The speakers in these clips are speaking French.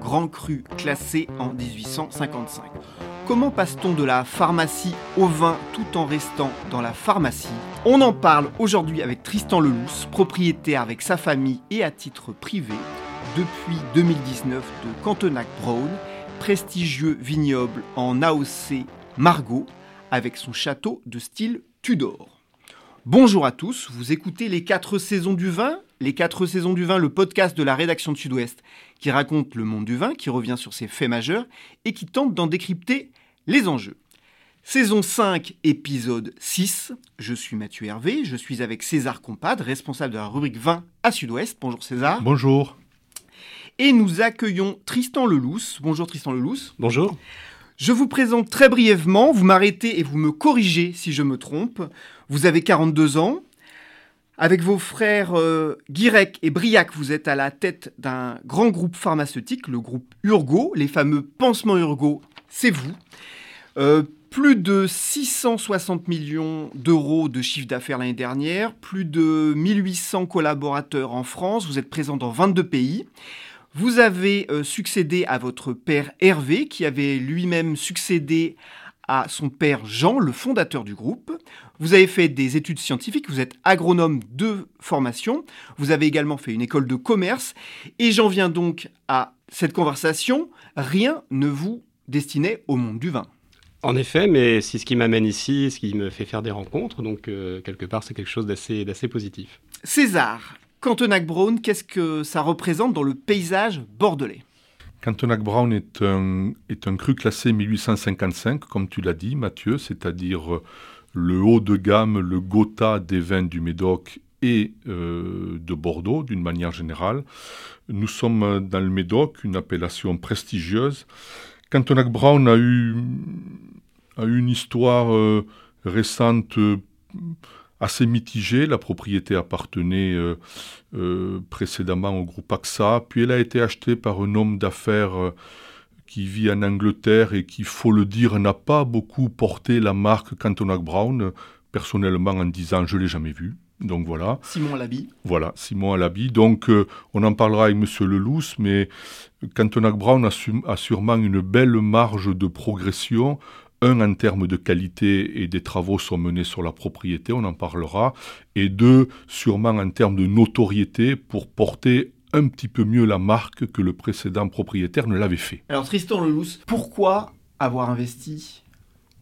grand cru classé en 1855. Comment passe-t-on de la pharmacie au vin tout en restant dans la pharmacie? On en parle aujourd'hui avec Tristan Lelousse, propriétaire avec sa famille et à titre privé depuis 2019 de Cantenac Brown, prestigieux vignoble en AOC Margot avec son château de style Tudor. Bonjour à tous, vous écoutez Les 4 saisons du vin, Les 4 saisons du vin, le podcast de la rédaction de Sud-Ouest qui raconte le monde du vin, qui revient sur ses faits majeurs et qui tente d'en décrypter les enjeux. Saison 5, épisode 6. Je suis Mathieu Hervé, je suis avec César Compad, responsable de la rubrique vin à Sud-Ouest. Bonjour César. Bonjour. Et nous accueillons Tristan Lelousse. Bonjour Tristan Lelousse. Bonjour. Je vous présente très brièvement, vous m'arrêtez et vous me corrigez si je me trompe. Vous avez 42 ans. Avec vos frères euh, Guirec et Briac, vous êtes à la tête d'un grand groupe pharmaceutique, le groupe Urgo, les fameux pansements Urgo, c'est vous. Euh, plus de 660 millions d'euros de chiffre d'affaires l'année dernière, plus de 1800 collaborateurs en France, vous êtes présent dans 22 pays. Vous avez euh, succédé à votre père Hervé, qui avait lui-même succédé à son père Jean, le fondateur du groupe. Vous avez fait des études scientifiques, vous êtes agronome de formation, vous avez également fait une école de commerce, et j'en viens donc à cette conversation, rien ne vous destinait au monde du vin. En effet, mais c'est ce qui m'amène ici, ce qui me fait faire des rencontres, donc euh, quelque part c'est quelque chose d'assez positif. César, Cantenac Brown, qu'est-ce que ça représente dans le paysage bordelais? Cantenac Brown est un, cru classé 1855, comme tu l'as dit, Mathieu, c'est-à-dire euh, le haut de gamme, le Gotha des vins du Médoc et euh, de Bordeaux, d'une manière générale. Nous sommes dans le Médoc, une appellation prestigieuse. Cantenac Brown a eu, a eu une histoire euh, récente assez mitigée. La propriété appartenait euh, euh, précédemment au groupe AXA, puis elle a été achetée par un homme d'affaires euh, qui vit en Angleterre et qui, faut le dire, n'a pas beaucoup porté la marque Cantonac Brown. Personnellement, en disant je l'ai jamais vu. Donc voilà. Simon Alabi. Voilà, Simon Alabi. Donc on en parlera avec Monsieur Lelousse, mais Cantonac Brown a, a, sûrement une belle marge de progression un, en termes de qualité et des travaux sont menés sur la propriété, on en parlera, et deux, sûrement en termes de notoriété pour porter un petit peu mieux la marque que le précédent propriétaire ne l'avait fait. Alors Tristan Lelousse, pourquoi avoir investi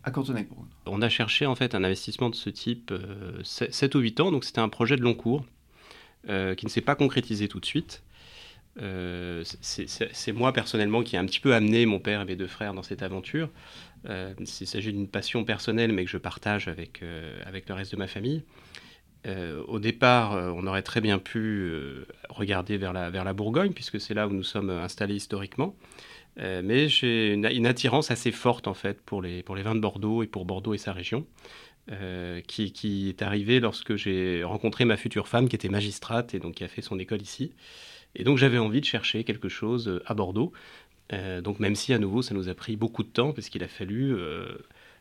à Cantonac On a cherché en fait un investissement de ce type euh, 7 ou 8 ans, donc c'était un projet de long cours euh, qui ne s'est pas concrétisé tout de suite. Euh, c'est moi personnellement qui ai un petit peu amené mon père et mes deux frères dans cette aventure. Euh, il s'agit d'une passion personnelle, mais que je partage avec, euh, avec le reste de ma famille. Euh, au départ, on aurait très bien pu regarder vers la, vers la Bourgogne, puisque c'est là où nous sommes installés historiquement. mais j'ai une, attirance assez forte, en fait, pour les, pour les vins de Bordeaux et pour Bordeaux et sa région. qui, qui, est arrivée lorsque j'ai rencontré ma future femme qui était magistrate et donc qui a fait son école ici. Et donc j'avais envie de chercher quelque chose à Bordeaux. Euh, donc même si à nouveau ça nous a pris beaucoup de temps parce qu'il a fallu euh,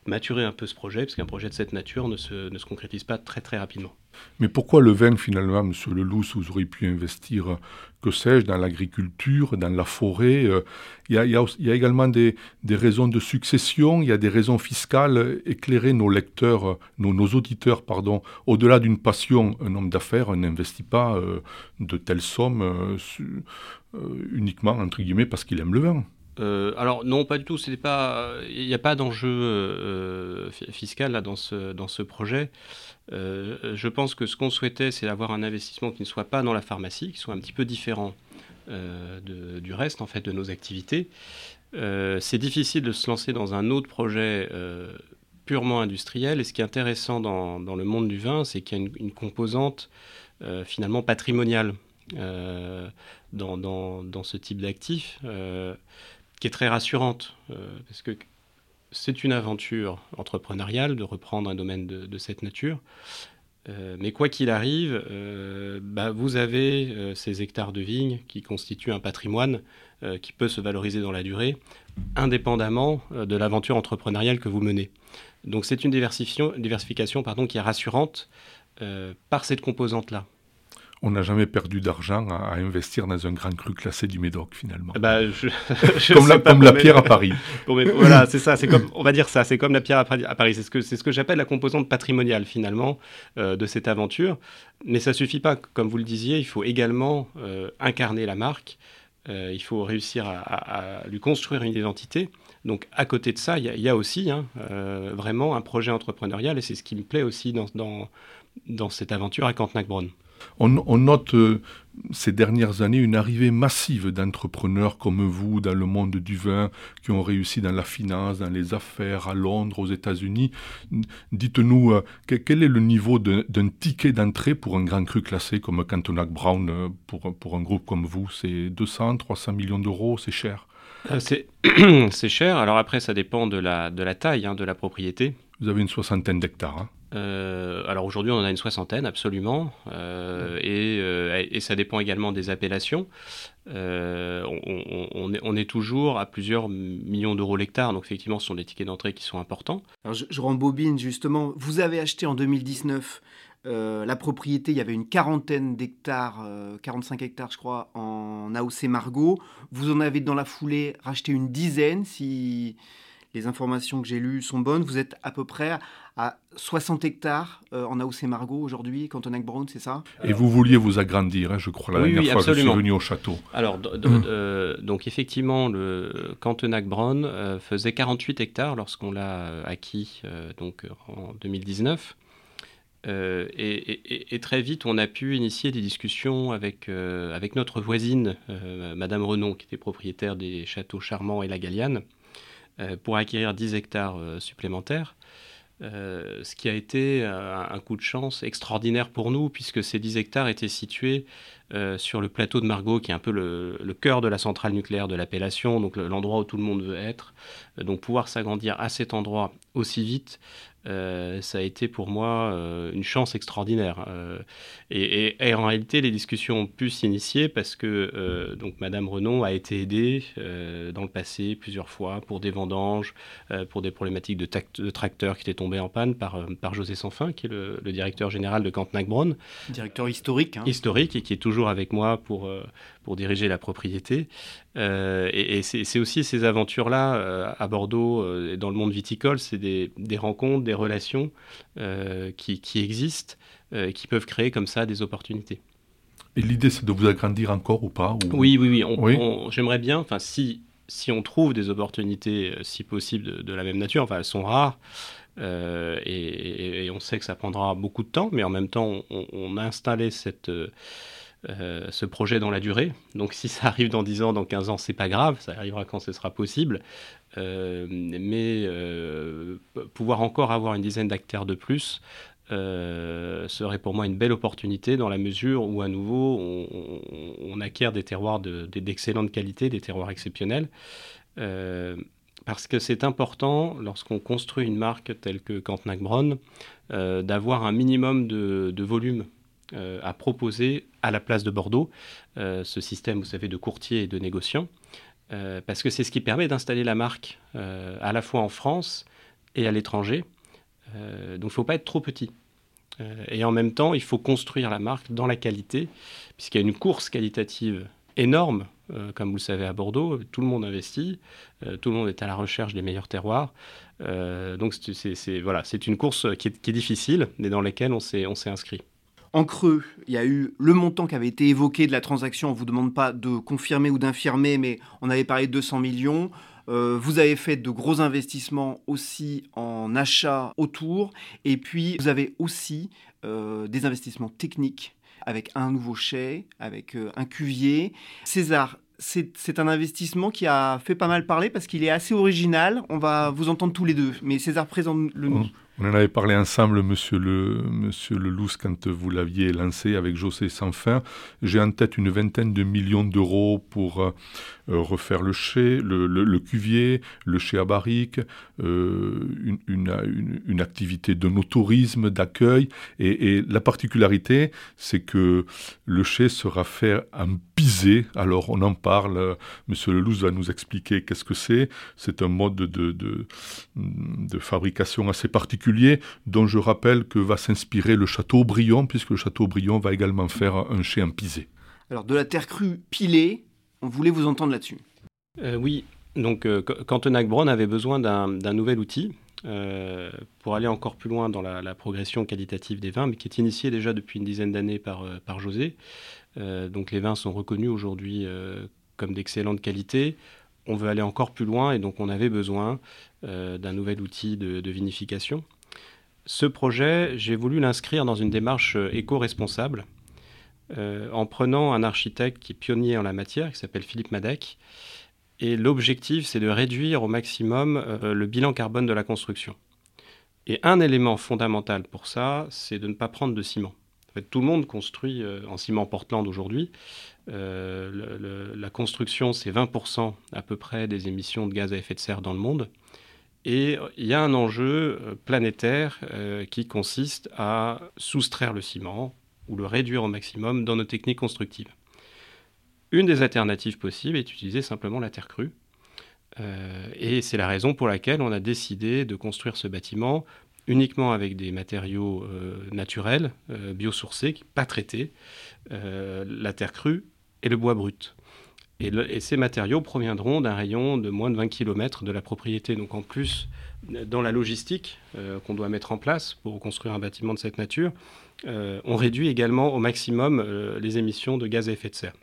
maturer un peu ce projet parce qu'un projet de cette nature ne se, ne se, concrétise pas très très rapidement. Mais pourquoi le vin finalement, Monsieur Leloup, vous auriez pu investir, que sais-je, dans l'agriculture, dans la forêt euh, Il y, a également des, des, raisons de succession, il y a des raisons fiscales. Éclairer nos lecteurs, nos, auditeurs, pardon, au-delà d'une passion, un homme d'affaires n'investit pas de telles sommes uniquement, entre guillemets, parce qu'il aime le vin. alors non, pas du tout. Il n'y a pas d'enjeu fiscal là, dans, ce, dans ce projet. je pense que ce qu'on souhaitait, c'est d'avoir un investissement qui ne soit pas dans la pharmacie, qui soit un petit peu différent du reste en fait de nos activités. c'est difficile de se lancer dans un autre projet purement industriel. Et ce qui est intéressant dans, dans le monde du vin, c'est qu'il y a une, composante euh, finalement patrimoniale euh, dans, dans, ce type d'actif euh, qui est très rassurante. parce que c'est une aventure entrepreneuriale de reprendre un domaine de, cette nature. mais quoi qu'il arrive, bah, vous avez ces hectares de vignes qui constituent un patrimoine qui peut se valoriser dans la durée, indépendamment de l'aventure entrepreneuriale que vous menez. Donc c'est une diversification, diversification pardon, qui est rassurante euh, par cette composante-là. On n'a jamais perdu d'argent à, investir dans un grand cru classé du Médoc, finalement. Bah, comme, la, comme la, pierre à Paris. voilà, c'est ça. C'est comme, on va dire ça. C'est comme la pierre à, Paris. C'est ce que, c'est ce que j'appelle la composante patrimoniale finalement euh, de cette aventure. Mais ça suffit pas. Comme vous le disiez, il faut également euh, incarner la marque. il faut réussir à, lui construire une identité. Donc à côté de ça, il y, a aussi hein, euh, vraiment un projet entrepreneurial et c'est ce qui me plaît aussi dans, dans, cette aventure à Cantenac-Bronn. On, note euh, ces dernières années une arrivée massive d'entrepreneurs comme vous dans le monde du vin, qui ont réussi dans la finance, dans les affaires, à Londres, aux États-Unis. Dites-nous, euh, quel est le niveau d'un ticket d'entrée pour un grand cru classé comme Cantonac Brown, pour, pour un groupe comme vous? C'est 200, 300 millions d'euros, c'est cher? Euh, c'est cher. Alors après, ça dépend de la, de la taille hein, de la propriété. Vous avez une soixantaine d'hectares. Hein. Euh, alors aujourd'hui, on en a une soixantaine, absolument. Euh, et, ça dépend également des appellations. On, est, toujours à plusieurs millions d'euros l'hectare. Donc effectivement, ce sont des tickets d'entrée qui sont importants. Alors je, je rembobine justement. Vous avez acheté en 2019 euh, la propriété, il y avait une quarantaine d'hectares, 45 euh, hectares je crois, en AOC Margot. Vous en avez dans la foulée racheté une dizaine, si les informations que j'ai lues sont bonnes. Vous êtes à peu près à 60 hectares euh, en AOC Margot aujourd'hui, Cantonac Brown, c'est ça? Et vous vouliez vous agrandir, hein, je crois, la dernière fois que je suis venu au château. Alors, donc effectivement, le Cantonac Brown faisait 48 hectares lorsqu'on l'a acquis donc, en 2019. Euh, et, très vite, on a pu initier des discussions avec, euh, avec notre voisine, euh, Madame Renon, qui était propriétaire des châteaux Charmant et La Galliane, pour acquérir 10 hectares supplémentaires. Ce qui a été un, coup de chance extraordinaire pour nous, puisque ces 10 hectares étaient situés sur le plateau de Margot, qui est un peu le, le cœur de la centrale nucléaire de l'appellation, donc l'endroit où tout le monde veut être. donc pouvoir s'agrandir à cet endroit aussi vite, euh, ça a été pour moi euh, une chance extraordinaire. Euh, et, en réalité, les discussions ont pu s'initier parce que donc Madame Renon a été aidée dans le passé plusieurs fois pour des vendanges, pour des problématiques de, de, tracteurs qui étaient tombés en panne par, par José Sanfin, qui est le, directeur général de Cantenac-Bronn. Directeur historique. Hein. Historique et qui est toujours avec moi pour, pour diriger la propriété. et, c'est aussi ces aventures-là à Bordeaux et dans le monde viticole, c'est des, des rencontres, des relations euh, qui, existent euh, et qui peuvent créer comme ça des opportunités. Et l'idée, c'est de vous agrandir encore ou pas Oui, oui, oui. J'aimerais bien, enfin, si, si on trouve des opportunités, euh, si possible, de, la même nature, enfin, elles sont rares, et, on sait que ça prendra beaucoup de temps, mais en même temps, on, a installé cette, ce projet dans la durée. Donc, si ça arrive dans 10 ans, dans 15 ans, c'est pas grave, ça arrivera quand ce sera possible. Euh, mais euh, pouvoir encore avoir une dizaine d'acteurs de plus euh, serait pour moi une belle opportunité dans la mesure où à nouveau on, acquiert des terroirs d'excellente qualité, des terroirs exceptionnels. parce que c'est important lorsqu'on construit une marque telle que Cantenac Bronn d'avoir un minimum de volume à proposer à la place de Bordeaux, ce système, vous savez, de courtier et de négociant. Euh, parce que c'est ce qui permet d'installer la marque euh, à la fois en France et à l'étranger. Euh, donc il ne faut pas être trop petit. et en même temps, il faut construire la marque dans la qualité, puisqu'il y a une course qualitative énorme, comme vous le savez à Bordeaux, tout le monde investit, tout le monde est à la recherche des meilleurs terroirs. donc c'est une course qui est, difficile, mais dans laquelle on s'est inscrit. En creux, il y a eu le montant qui avait été évoqué de la transaction. On ne vous demande pas de confirmer ou d'infirmer, mais on avait parlé de 200 millions. Euh, vous avez fait de gros investissements aussi en achat autour. Et puis, vous avez aussi euh, des investissements techniques avec un nouveau chai, avec euh, un cuvier. César, c'est un investissement qui a fait pas mal parler parce qu'il est assez original. On va vous entendre tous les deux. Mais César, présente-le nous. On en avait parlé ensemble, monsieur le, monsieur le quand vous l'aviez lancé avec José Sanfin. J'ai en tête une vingtaine de millions d'euros pour euh, refaire le chai, le, cuvier, le chai à barrique, euh, une, une, activité de notourisme, d'accueil. Et, la particularité, c'est que le chai sera fait en pisé. Alors, on en parle. Monsieur Lelouch va nous expliquer qu'est-ce que c'est. C'est un mode de, de, de fabrication assez particulier dont je rappelle que va s'inspirer le château Brion, puisque le château Brion va également faire un chai en pisé. Alors de la terre crue pilée, on voulait vous entendre là-dessus. Euh, oui, donc euh, Cantenac Bron avait besoin d'un nouvel outil euh, pour aller encore plus loin dans la, progression qualitative des vins, mais qui est initiée déjà depuis une dizaine d'années par, par José. donc les vins sont reconnus aujourd'hui comme d'excellente qualité on veut aller encore plus loin et donc on avait besoin d'un nouvel outil de, vinification. Ce projet, j'ai voulu l'inscrire dans une démarche euh, éco-responsable euh, en prenant un architecte qui est pionnier en la matière, qui s'appelle Philippe Madec. Et l'objectif, c'est de réduire au maximum euh, le bilan carbone de la construction. Et un élément fondamental pour ça, c'est de ne pas prendre de ciment. Tout le monde construit en ciment Portland aujourd'hui. la construction, c'est 20% à peu près des émissions de gaz à effet de serre dans le monde. Et il y a un enjeu euh, planétaire euh, qui consiste à soustraire le ciment ou le réduire au maximum dans nos techniques constructives. Une des alternatives possibles est d'utiliser simplement la terre crue. Euh, et c'est la raison pour laquelle on a décidé de construire ce bâtiment uniquement avec des matériaux naturels, biosourcés, pas traités, la terre crue et le bois brut. Et, ces matériaux proviendront d'un rayon de moins de 20 km de la propriété. Donc en plus, dans la logistique euh, qu'on doit mettre en place pour construire un bâtiment de cette nature, euh, on réduit également au maximum euh, les émissions de gaz à effet de serre.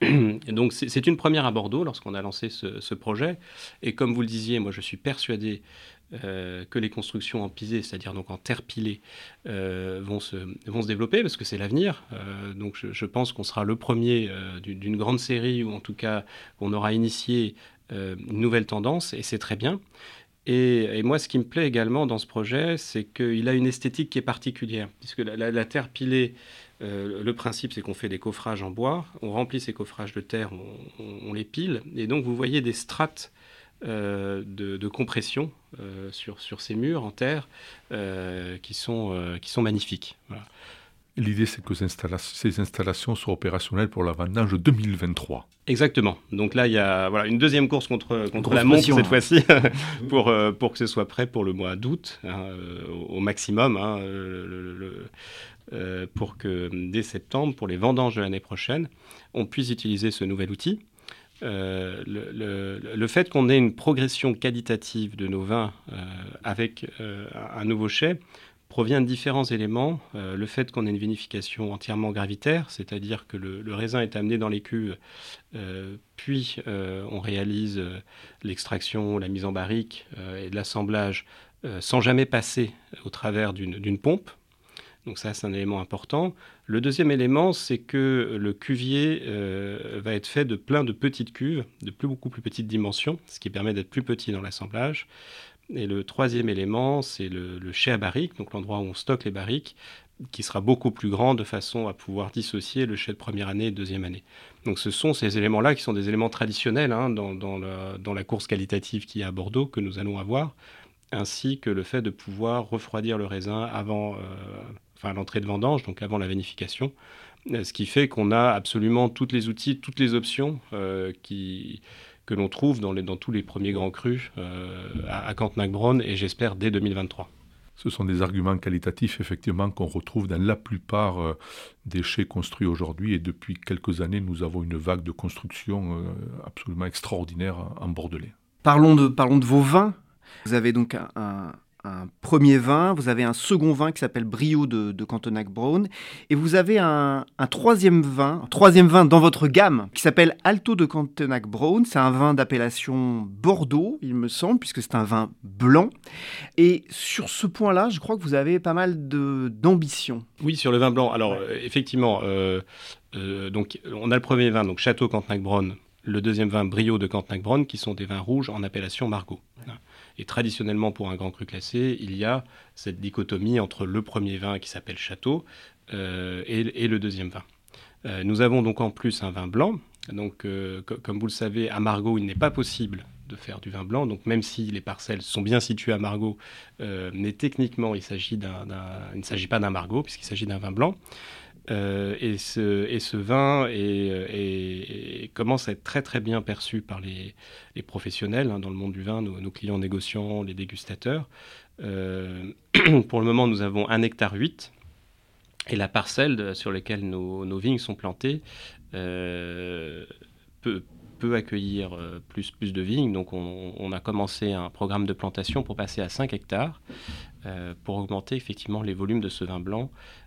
Donc c'est une première à Bordeaux lorsqu'on a lancé ce, projet. Et comme vous le disiez, moi je suis persuadé que les constructions en pisé, c'est-à-dire donc en terre pilée, vont, se, vont se développer parce que c'est l'avenir. Donc je, pense qu'on sera le premier d'une grande série ou en tout cas qu'on aura initié une nouvelle tendance et c'est très bien. Et, moi, ce qui me plaît également dans ce projet, c'est qu'il a une esthétique qui est particulière, puisque la, terre pilée, le principe, c'est qu'on fait des coffrages en bois, on remplit ces coffrages de terre, on, les pile, et donc vous voyez des strates euh, de, compression euh, sur, sur ces murs en terre euh, qui, sont, qui sont magnifiques. L'idée, c'est que ces installations soient opérationnelles pour la vendange 2023. Exactement. Donc là, il y a voilà, une deuxième course contre, contre la montre cette fois-ci, pour, pour que ce soit prêt pour le mois d'août, hein, au, maximum, hein, pour que dès septembre, pour les vendanges de l'année prochaine, on puisse utiliser ce nouvel outil. Euh, le, fait qu'on ait une progression qualitative de nos vins euh, avec euh, un nouveau chai provient de différents éléments. le fait qu'on ait une vinification entièrement gravitaire, c'est-à-dire que le, raisin est amené dans les cuves, puis on réalise l'extraction, la mise en barrique et l'assemblage sans jamais passer au travers d'une pompe. Donc ça, c'est un élément important. Le deuxième élément, c'est que le cuvier euh, va être fait de plein de petites cuves, de plus, beaucoup plus petites dimensions, ce qui permet d'être plus petit dans l'assemblage. Et le troisième élément, c'est le, chai à barrique, donc l'endroit où on stocke les barriques, qui sera beaucoup plus grand de façon à pouvoir dissocier le chai de première année et de deuxième année. Donc ce sont ces éléments-là qui sont des éléments traditionnels hein, dans, la, course qualitative qui est à Bordeaux que nous allons avoir, ainsi que le fait de pouvoir refroidir le raisin avant, euh, l'entrée de vendange, donc avant la vinification. Euh, ce qui fait qu'on a absolument tous les outils, toutes les options euh, qui, que l'on trouve dans, les, dans, tous les premiers grands crus euh, à, à Cantenac-Bronn et j'espère dès 2023. Ce sont des arguments qualitatifs, effectivement, qu'on retrouve dans la plupart des chais construits aujourd'hui. Et depuis quelques années, nous avons une vague de construction absolument extraordinaire en Bordelais. Parlons de, parlons de vos vins. Vous avez donc un, un premier vin, vous avez un second vin qui s'appelle Brio de, de Cantonac Brown, et vous avez un, troisième vin, un troisième vin dans votre gamme qui s'appelle Alto de Cantonac Brown. C'est un vin d'appellation Bordeaux, il me semble, puisque c'est un vin blanc. Et sur ce point-là, je crois que vous avez pas mal d'ambition. Oui, sur le vin blanc. Alors, euh, effectivement, euh, euh, donc, on a le premier vin, donc Château Cantonac Brown, le deuxième vin Brio de Cantonac Brown, qui sont des vins rouges en appellation Margaux. Et traditionnellement, pour un grand cru classé, il y a cette dichotomie entre le premier vin qui s'appelle Château euh, et, le deuxième vin. Euh, nous avons donc en plus un vin blanc. Donc, euh, comme vous le savez, à Margaux, il n'est pas possible de faire du vin blanc. Donc, même si les parcelles sont bien situées à Margaux, mais techniquement, il, il ne s'agit pas d'un Margaux, puisqu'il s'agit d'un vin blanc. Euh, et, ce, vin commence à être très très bien perçu par les, professionnels hein, dans le monde du vin, nos, clients négociants, les dégustateurs. Euh, pour le moment, nous avons un hectare 8 et la parcelle sur laquelle nos, vignes sont plantées euh, peut, accueillir plus, de vignes. Donc on, on, a commencé un programme de plantation pour passer à 5 hectares pour augmenter effectivement les volumes de ce vin blanc euh,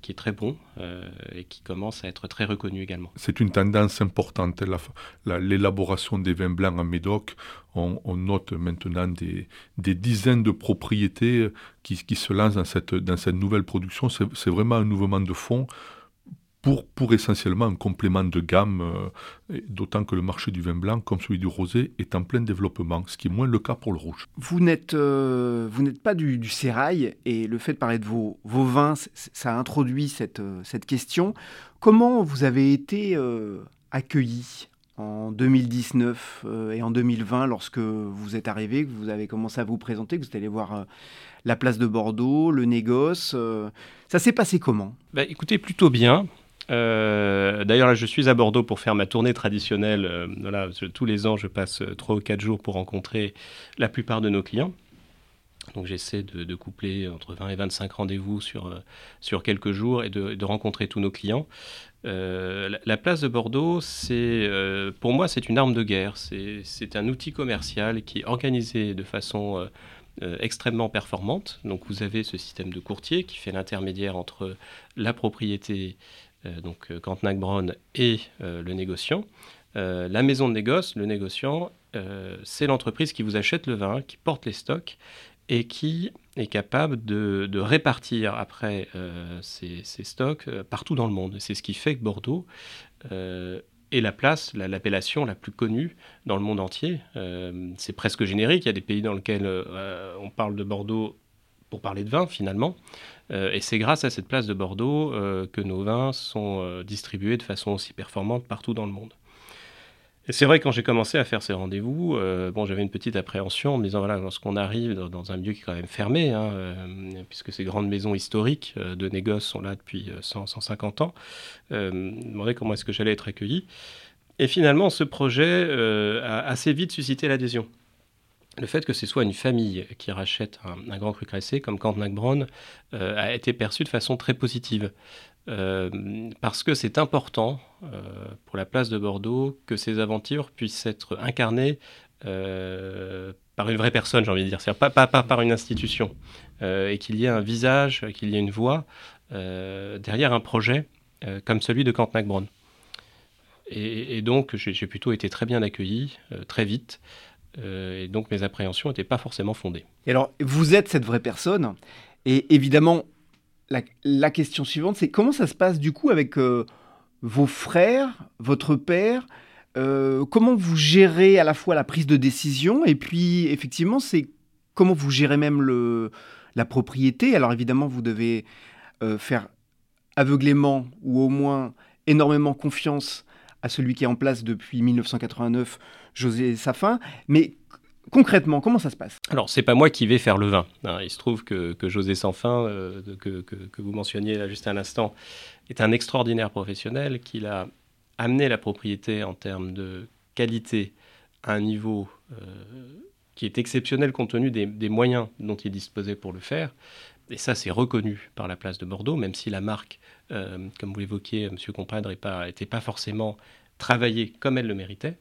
qui est très bon euh, et qui commence à être très reconnu également. C'est une tendance importante, l'élaboration des vins blancs en Médoc. On, note maintenant des, dizaines de propriétés qui, qui, se lancent dans cette, dans cette nouvelle production. C'est vraiment un mouvement de fond pour, pour essentiellement un complément de gamme, euh, d'autant que le marché du vin blanc, comme celui du rosé, est en plein développement, ce qui est moins le cas pour le rouge. Vous n'êtes euh, vous n'êtes pas du, du, sérail, et le fait de parler de vos, vos vins, ça a introduit cette, euh, cette question. Comment vous avez été accueilli en 2019 et en 2020 lorsque vous êtes arrivé, que vous avez commencé à vous présenter, que vous êtes allé voir la place de Bordeaux, le négoce. ça s'est passé comment? Bah, Écoutez, plutôt bien. Euh, d'ailleurs, je suis à Bordeaux pour faire ma tournée traditionnelle. Euh, tous les ans, je passe 3 ou 4 jours pour rencontrer la plupart de nos clients. Donc j'essaie de, coupler entre 20 et 25 rendez-vous sur, euh, sur quelques jours et de, rencontrer tous nos clients. la, place de Bordeaux, pour moi, c'est une arme de guerre. C'est un outil commercial qui est organisé de façon extrêmement performante. Donc vous avez ce système de courtier qui fait l'intermédiaire entre la propriété euh, donc euh, Cantenac Brown et euh, le négociant. la maison de négoce, le négociant, c'est l'entreprise qui vous achète le vin, qui porte les stocks et qui est capable de, répartir après ces, stocks partout dans le monde. C'est ce qui fait que Bordeaux est la place, l'appellation la, plus connue dans le monde entier. c'est presque générique. Il y a des pays dans lesquels on parle de Bordeaux pour parler de vin finalement. Euh, et c'est grâce à cette place de Bordeaux euh, que nos vins sont euh, distribués de façon aussi performante partout dans le monde. Et c'est vrai quand j'ai commencé à faire ces rendez-vous, bon, j'avais une petite appréhension en me disant voilà, lorsqu'on arrive dans, un milieu qui est quand même fermé, hein, puisque ces grandes maisons historiques de négoce sont là depuis 100, 150 ans, je me demandais comment est-ce que j'allais être accueilli. Et finalement, ce projet a assez vite suscité l'adhésion le fait que ce soit une famille qui rachète un, grand cru classé comme Cantenac Brown euh, a été perçu de façon très positive. Euh, parce que c'est important euh, pour la place de Bordeaux que ces aventures puissent être incarnées par une vraie personne, j'ai envie de dire, c'est-à-dire pas, par une institution, et qu'il y ait un visage, qu'il y ait une voix derrière un projet comme celui de Cantenac Brown. Et donc j'ai plutôt été très bien accueilli, très vite. Euh, et donc mes appréhensions n'étaient pas forcément fondées. Et alors, vous êtes cette vraie personne, et évidemment, la, question suivante, c'est comment ça se passe du coup avec euh, vos frères, votre père euh, Comment vous gérez à la fois la prise de décision, et puis effectivement, c'est comment vous gérez même le, la propriété Alors évidemment, vous devez faire aveuglément ou au moins énormément confiance à celui qui est en place depuis 1989 José Safin. Mais concrètement, comment ça se passe? Alors, c'est pas moi qui vais faire le vin. Hein. Il se trouve que, José Sanfin, euh, que, vous mentionniez là juste un instant, est un extraordinaire professionnel qui a amené la propriété en termes de qualité à un niveau euh, qui est exceptionnel compte tenu des, moyens dont il disposait pour le faire. Et ça, c'est reconnu par la place de Bordeaux, même si la marque, euh, comme vous l'évoquiez, M. Compadre, n'était pas, pas forcément travaillée comme elle le méritait.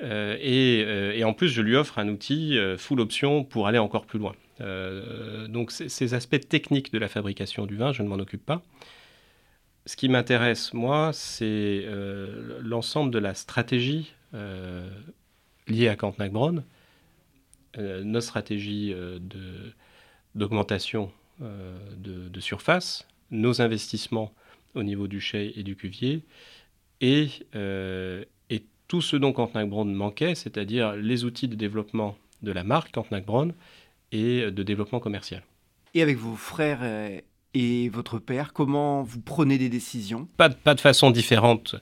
Et, en plus, je lui offre un outil full option pour aller encore plus loin. donc ces aspects techniques de la fabrication du vin, je ne m'en occupe pas. Ce qui m'intéresse, moi, c'est l'ensemble de la stratégie liée à Cantenac-Bronn, notre stratégie d'augmentation de, surface, nos investissements au niveau du chai et du cuvier, euh, et tout ce dont Cantenac Brown manquait, c'est-à-dire les outils de développement de la marque Cantenac Brown et de développement commercial. Et avec vos frères euh, et votre père, comment vous prenez des décisions? Pas, pas de façon différente.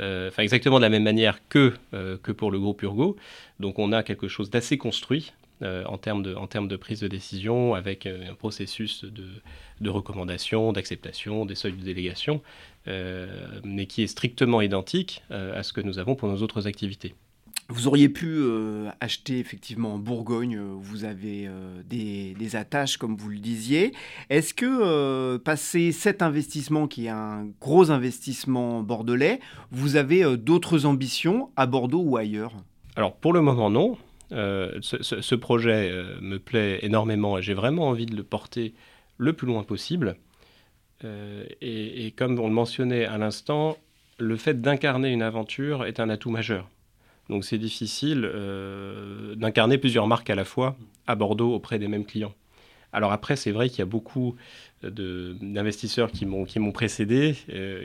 Euh, enfin, exactement de la même manière que, que pour le groupe Urgo. Donc on a quelque chose d'assez construit euh, en, termes de, en termes de prise de décision, avec euh, un processus de, de recommandation, d'acceptation, des seuils de délégation, euh, mais qui est strictement identique à ce que nous avons pour nos autres activités. Vous auriez pu acheter effectivement en Bourgogne, où vous avez des, des, attaches, comme vous le disiez. Est-ce que, passer cet investissement, qui est un gros investissement bordelais, vous avez d'autres ambitions à Bordeaux ou ailleurs? Alors, pour le moment, non. Euh, ce, projet euh, me plaît énormément et j'ai vraiment envie de le porter le plus loin possible. Euh, et, comme on le mentionnait à l'instant, le fait d'incarner une aventure est un atout majeur. Donc c'est difficile d'incarner plusieurs marques à la fois à Bordeaux auprès des mêmes clients. Alors après, c'est vrai qu'il y a beaucoup d'investisseurs qui m'ont précédé,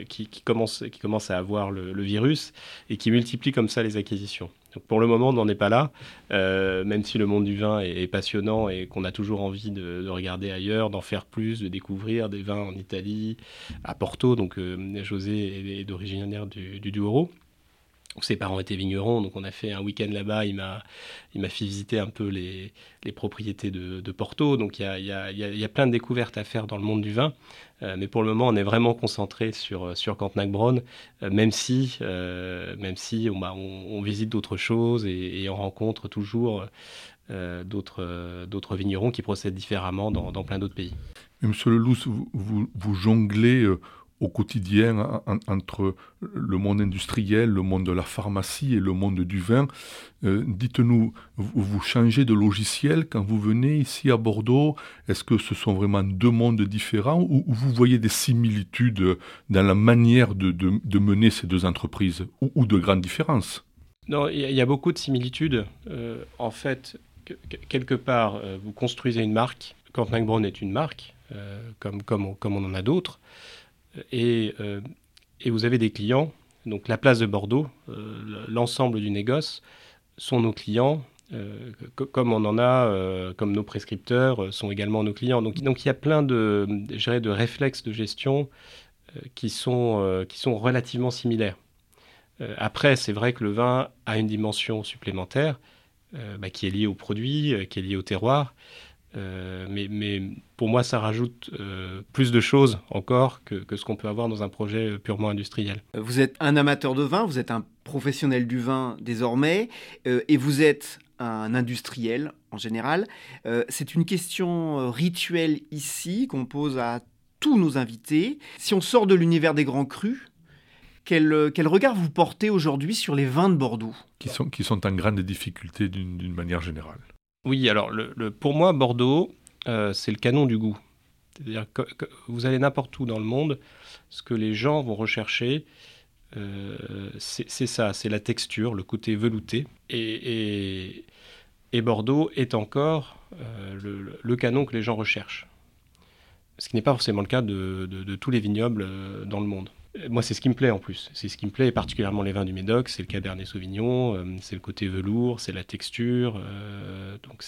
qui, commencent à avoir le, le, virus et qui multiplient comme ça les acquisitions pour le moment, on n'en est pas là, euh, même si le monde du vin est, passionnant et qu'on a toujours envie de, regarder ailleurs, d'en faire plus, de découvrir des vins en Italie, à Porto. Donc euh, José est, d'origine du, du Douro ses parents étaient vignerons, donc on a fait un week-end là-bas. Il m'a, il m'a fait visiter un peu les, les propriétés de, Porto. Donc il y a, y, a, y a, plein de découvertes à faire dans le monde du vin. Euh, mais pour le moment, on est vraiment concentré sur, sur Cantenac-Bronn, euh, même si, euh, même si on, bah, on, visite d'autres choses et, on rencontre toujours d'autres, d'autres vignerons qui procèdent différemment dans, dans plein d'autres pays. Monsieur Leloup, vous, vous, vous jonglez au quotidien entre le monde industriel, le monde de la pharmacie et le monde du vin. Euh, dites-nous, vous, changez de logiciel quand vous venez ici à Bordeaux? Est-ce que ce sont vraiment deux mondes différents ou, vous voyez des similitudes dans la manière de, mener ces deux entreprises ou, de grandes différences? Non, il y, a beaucoup de similitudes. Euh, en fait, quelque part, euh, vous construisez une marque. Brown est une marque, comme on en a d'autres. Euh, et, vous avez des clients. Donc la place de Bordeaux, euh, l'ensemble du négoce sont nos clients, euh, comme on en a, comme nos prescripteurs sont également nos clients. Donc, il y a plein de, de réflexes de gestion qui, sont, qui sont relativement similaires. après, c'est vrai que le vin a une dimension supplémentaire bah, qui est liée au produit, qui est liée au terroir. Euh, mais, pour moi, ça rajoute euh, plus de choses encore que, ce qu'on peut avoir dans un projet purement industriel. Vous êtes un amateur de vin, vous êtes un professionnel du vin désormais, euh, et vous êtes un industriel en général. C'est une question rituelle ici qu'on pose à tous nos invités. Si on sort de l'univers des grands crus, quel, quel, regard vous portez aujourd'hui sur les vins de Bordeaux? Qui sont, qui sont en grande difficulté d'une manière générale. Oui, alors pour moi, Bordeaux, euh, c'est le canon du goût. C'est-à-dire que, vous allez n'importe où dans le monde, ce que les gens vont rechercher, euh, c'est ça, c'est la texture, le côté velouté. Et, et, Bordeaux est encore euh, le, canon que les gens recherchent. Ce qui n'est pas forcément le cas de tous les vignobles dans le monde. Moi, c'est ce qui me plaît en plus. C'est ce qui me plaît, particulièrement les vins du Médoc. C'est le Cabernet Sauvignon, euh, c'est le côté velours, c'est la texture. Euh, donc,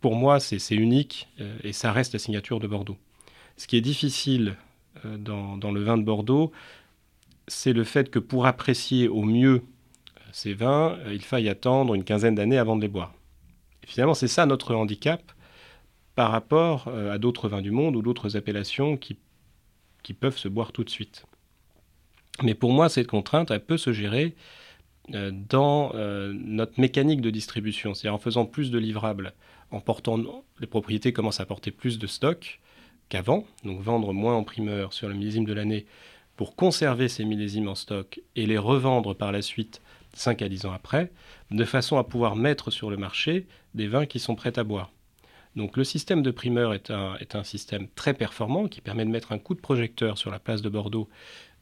pour moi, c'est unique euh, et ça reste la signature de Bordeaux. Ce qui est difficile dans, le vin de Bordeaux, c'est le fait que pour apprécier au mieux ces vins, il faille attendre une quinzaine d'années avant de les boire. Et finalement, c'est ça notre handicap par rapport à d'autres vins du monde ou d'autres appellations qui qui peuvent se boire tout de suite. Mais pour moi, cette contrainte, elle peut se gérer euh, dans euh, notre mécanique de distribution, c'est-à-dire en faisant plus de livrables, en portant, les propriétés commencent à porter plus de stock qu'avant, donc vendre moins en primeur sur le millésime de l'année pour conserver ces millésimes en stock et les revendre par la suite 5 à 10 ans après, de façon à pouvoir mettre sur le marché des vins qui sont prêts à boire. Donc le système de primeur est un, système très performant qui permet de mettre un coup de projecteur sur la place de Bordeaux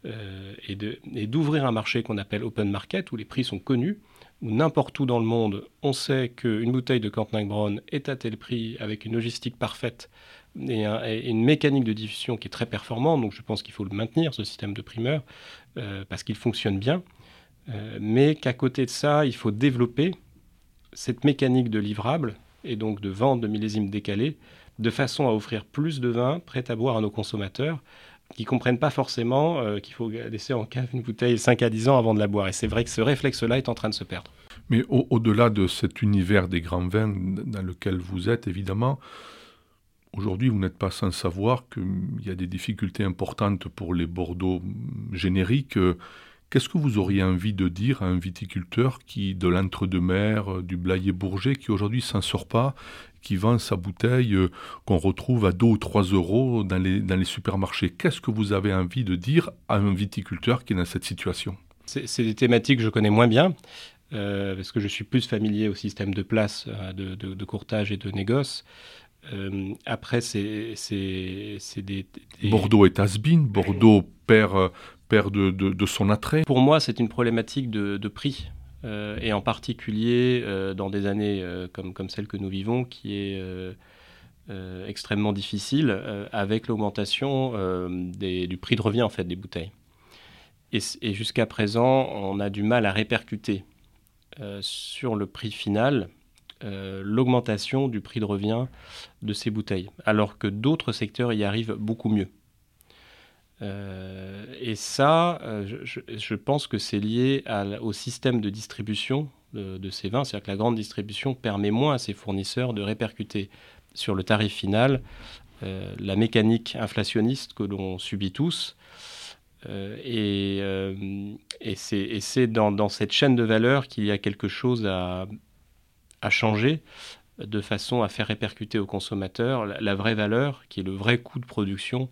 euh, et d'ouvrir un marché qu'on appelle open market où les prix sont connus, où n'importe où dans le monde, on sait qu'une bouteille de Cantenac Brown est à tel prix avec une logistique parfaite et, une mécanique de diffusion qui est très performante. Donc je pense qu'il faut le maintenir, ce système de primeur, euh, parce qu'il fonctionne bien. Euh, mais qu'à côté de ça, il faut développer cette mécanique de livrable et donc de vente de millésimes décalés, de façon à offrir plus de vin prêt à boire à nos consommateurs qui comprennent pas forcément euh, qu'il faut laisser en cave une bouteille 5 à 10 ans avant de la boire. Et c'est vrai que ce réflexe-là est en train de se perdre. Mais au-delà de cet univers des grands vins dans lequel vous êtes, évidemment, aujourd'hui, vous n'êtes pas sans savoir qu'il y a des difficultés importantes pour les Bordeaux génériques. Qu'est-ce que vous auriez envie de dire à un viticulteur qui, de l'entre-deux-mer, euh, du Blayet-Bourget, qui aujourd'hui s'en sort pas, qui vend sa bouteille euh, qu'on retrouve à 2 ou 3 euros dans les, dans les supermarchés? Qu'est-ce que vous avez envie de dire à un viticulteur qui est dans cette situation? C'est des thématiques que je connais moins bien. Euh, parce que je suis plus familier au système de place, de, de, courtage et de négoce. après, c'est des, Bordeaux est has Bordeaux perd, perd de, son attrait Pour moi, c'est une problématique de, prix. Euh, et en particulier euh, dans des années euh, comme, celle que nous vivons, qui est extrêmement difficile, avec l'augmentation du prix de revient en fait des bouteilles. Et jusqu'à présent, on a du mal à répercuter sur le prix final l'augmentation du prix de revient de ces bouteilles, alors que d'autres secteurs y arrivent beaucoup mieux. Euh, et ça, euh, je, pense que c'est lié au système de distribution de, ces vins. C'est-à-dire que la grande distribution permet moins à ses fournisseurs de répercuter sur le tarif final euh, la mécanique inflationniste que l'on subit tous. et, c'est dans, cette chaîne de valeur qu'il y a quelque chose à, changer de façon à faire répercuter aux consommateurs la vraie valeur, qui est le vrai coût de production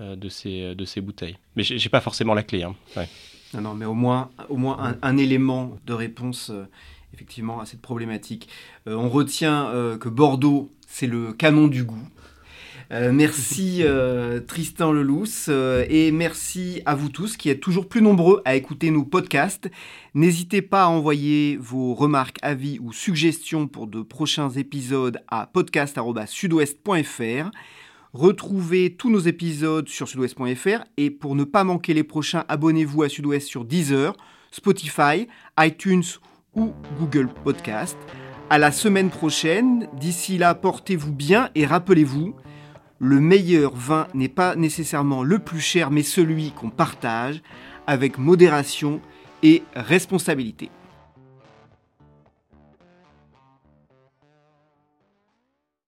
de, ces, euh, de ces bouteilles. Mais je n'ai pas forcément la clé. Hein. Non, non, mais au moins, au moins un, élément de réponse euh, effectivement à cette problématique. on retient que Bordeaux, c'est le canon du goût. merci Tristan Lelousse et merci à vous tous qui êtes toujours plus nombreux à écouter nos podcasts. N'hésitez pas à envoyer vos remarques, avis ou suggestions pour de prochains épisodes à podcast.sudouest.fr. Retrouvez tous nos épisodes sur sudouest.fr et pour ne pas manquer les prochains, abonnez-vous à Sudouest sur Deezer, Spotify, iTunes ou Google Podcast. À la semaine prochaine. D'ici là, portez-vous bien et rappelez-vous, le meilleur vin n'est pas nécessairement le plus cher, mais celui qu'on partage avec modération et responsabilité.